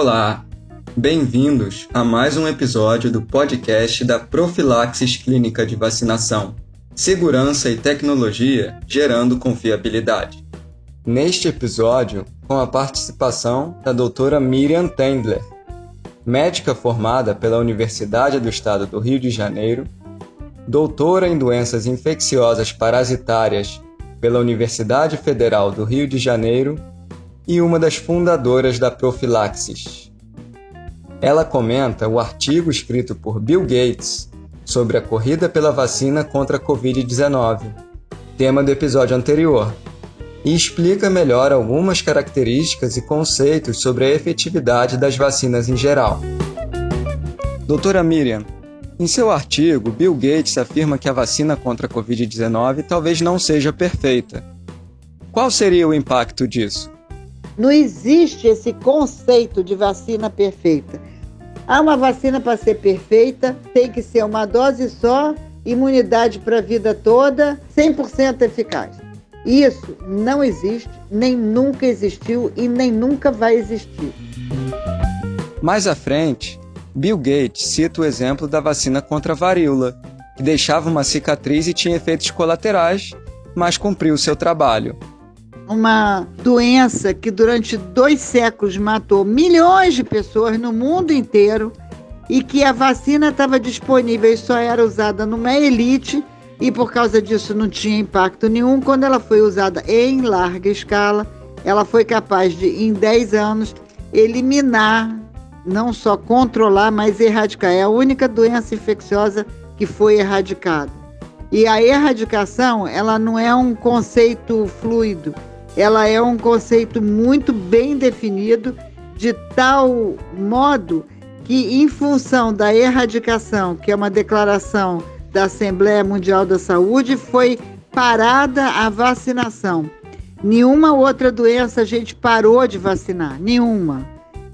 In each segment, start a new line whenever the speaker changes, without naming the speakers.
Olá, bem-vindos a mais um episódio do podcast da Profilaxis Clínica de Vacinação. Segurança e tecnologia gerando confiabilidade. Neste episódio, com a participação da doutora Miriam Tendler, médica formada pela Universidade do Estado do Rio de Janeiro, doutora em doenças infecciosas parasitárias pela Universidade Federal do Rio de Janeiro e uma das fundadoras da Profilaxis. Ela comenta o artigo escrito por Bill Gates sobre a corrida pela vacina contra a Covid-19, tema do episódio anterior, e explica melhor algumas características e conceitos sobre a efetividade das vacinas em geral. Doutora Miriam, em seu artigo, Bill Gates afirma que a vacina contra a Covid-19 talvez não seja perfeita. Qual seria o impacto disso?
Não existe esse conceito de vacina perfeita. Há uma vacina para ser perfeita, tem que ser uma dose só, imunidade para a vida toda, 100% eficaz. Isso não existe, nem nunca existiu e nem nunca vai existir.
Mais à frente, Bill Gates cita o exemplo da vacina contra a varíola, que deixava uma cicatriz e tinha efeitos colaterais, mas cumpriu seu trabalho
uma doença que durante dois séculos matou milhões de pessoas no mundo inteiro e que a vacina estava disponível e só era usada numa elite e por causa disso não tinha impacto nenhum. Quando ela foi usada em larga escala, ela foi capaz de, em 10 anos, eliminar, não só controlar, mas erradicar. É a única doença infecciosa que foi erradicada. E a erradicação, ela não é um conceito fluido ela é um conceito muito bem definido, de tal modo que, em função da erradicação, que é uma declaração da Assembleia Mundial da Saúde, foi parada a vacinação. Nenhuma outra doença a gente parou de vacinar, nenhuma.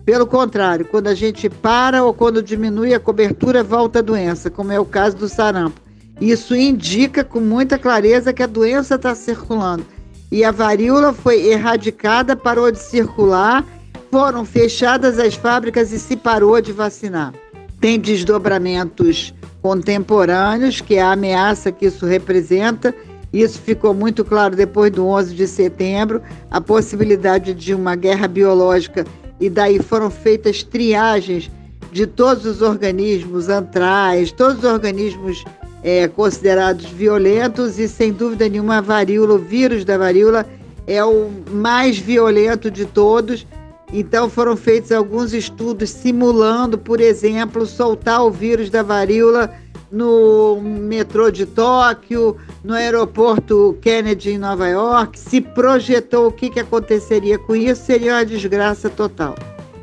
Pelo contrário, quando a gente para ou quando diminui a cobertura, volta a doença, como é o caso do sarampo. Isso indica com muita clareza que a doença está circulando e a varíola foi erradicada, parou de circular, foram fechadas as fábricas e se parou de vacinar. Tem desdobramentos contemporâneos, que é a ameaça que isso representa. Isso ficou muito claro depois do 11 de setembro, a possibilidade de uma guerra biológica, e daí foram feitas triagens de todos os organismos antrais, todos os organismos é, considerados violentos e, sem dúvida nenhuma, a varíola, o vírus da varíola, é o mais violento de todos. Então, foram feitos alguns estudos simulando, por exemplo, soltar o vírus da varíola no metrô de Tóquio, no aeroporto Kennedy em Nova York. Se projetou o que, que aconteceria com isso, seria uma desgraça total.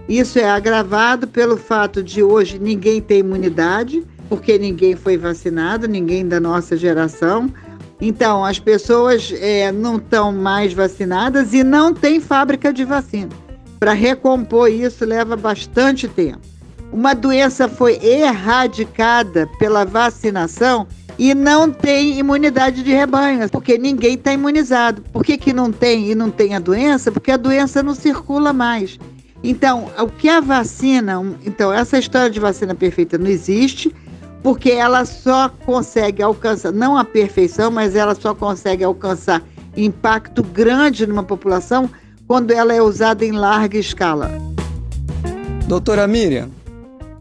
Isso é agravado pelo fato de hoje ninguém ter imunidade porque ninguém foi vacinado, ninguém da nossa geração. Então, as pessoas é, não estão mais vacinadas e não tem fábrica de vacina. Para recompor isso leva bastante tempo. Uma doença foi erradicada pela vacinação e não tem imunidade de rebanho, porque ninguém está imunizado. Por que, que não tem e não tem a doença? Porque a doença não circula mais. Então, o que a vacina. Então, essa história de vacina perfeita não existe porque ela só consegue alcançar, não a perfeição, mas ela só consegue alcançar impacto grande numa população quando ela é usada em larga escala.
Doutora Miriam,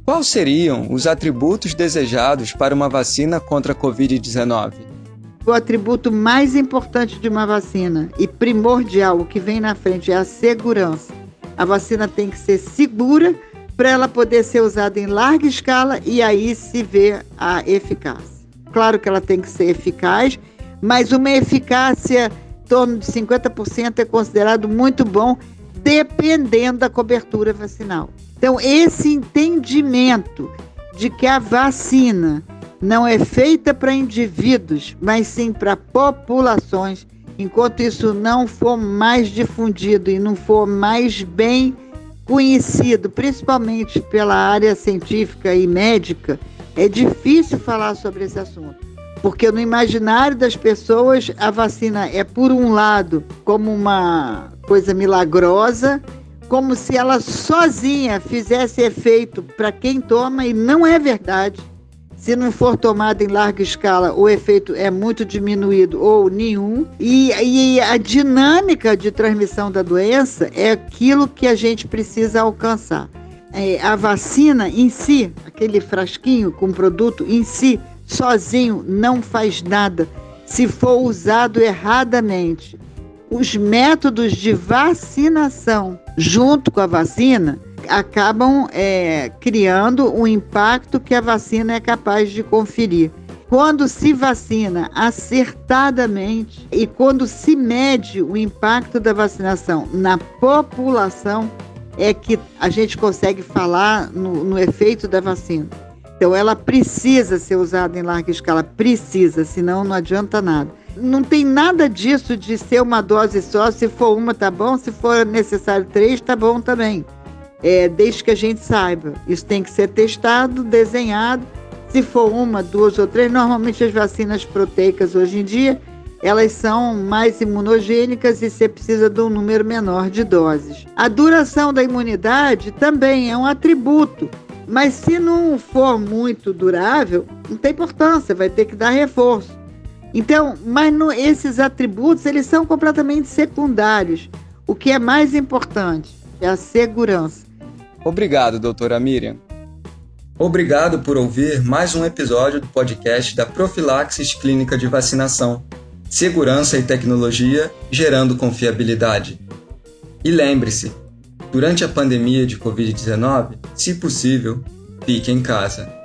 quais seriam os atributos desejados para uma vacina contra a Covid-19?
O atributo mais importante de uma vacina e primordial, o que vem na frente, é a segurança. A vacina tem que ser segura para ela poder ser usada em larga escala e aí se vê a eficácia. Claro que ela tem que ser eficaz, mas uma eficácia em torno de 50% é considerado muito bom, dependendo da cobertura vacinal. Então, esse entendimento de que a vacina não é feita para indivíduos, mas sim para populações, enquanto isso não for mais difundido e não for mais bem conhecido, principalmente pela área científica e médica, é difícil falar sobre esse assunto. Porque no imaginário das pessoas, a vacina é, por um lado, como uma coisa milagrosa, como se ela sozinha fizesse efeito para quem toma e não é verdade. Se não for tomada em larga escala, o efeito é muito diminuído ou nenhum. E, e, a dinâmica de transmissão da doença é aquilo que a gente precisa alcançar. É, a vacina em si, aquele frasquinho com produto em si, sozinho, não faz nada se for usado erradamente. Os métodos de vacinação junto com a vacina acabam é, criando um impacto que a vacina é capaz de conferir. Quando se vacina acertadamente e quando se mede o impacto da vacinação na população, é que a gente consegue falar no, no efeito da vacina. Então, ela precisa ser usada em larga escala, precisa, senão não adianta nada. Não tem nada disso de ser uma dose só, se for uma tá bom, se for necessário três, tá bom também é, desde que a gente saiba. Isso tem que ser testado, desenhado. Se for uma, duas ou três, normalmente as vacinas proteicas hoje em dia elas são mais imunogênicas e você precisa de um número menor de doses. A duração da imunidade também é um atributo, mas se não for muito durável, não tem importância, vai ter que dar reforço. Então, mas no, esses atributos eles são completamente secundários. O que é mais importante é a segurança.
Obrigado, doutora Miriam. Obrigado por ouvir mais um episódio do podcast da Profilaxis Clínica de Vacinação. Segurança e tecnologia gerando confiabilidade. E lembre-se, durante a pandemia de Covid-19, se possível, fique em casa.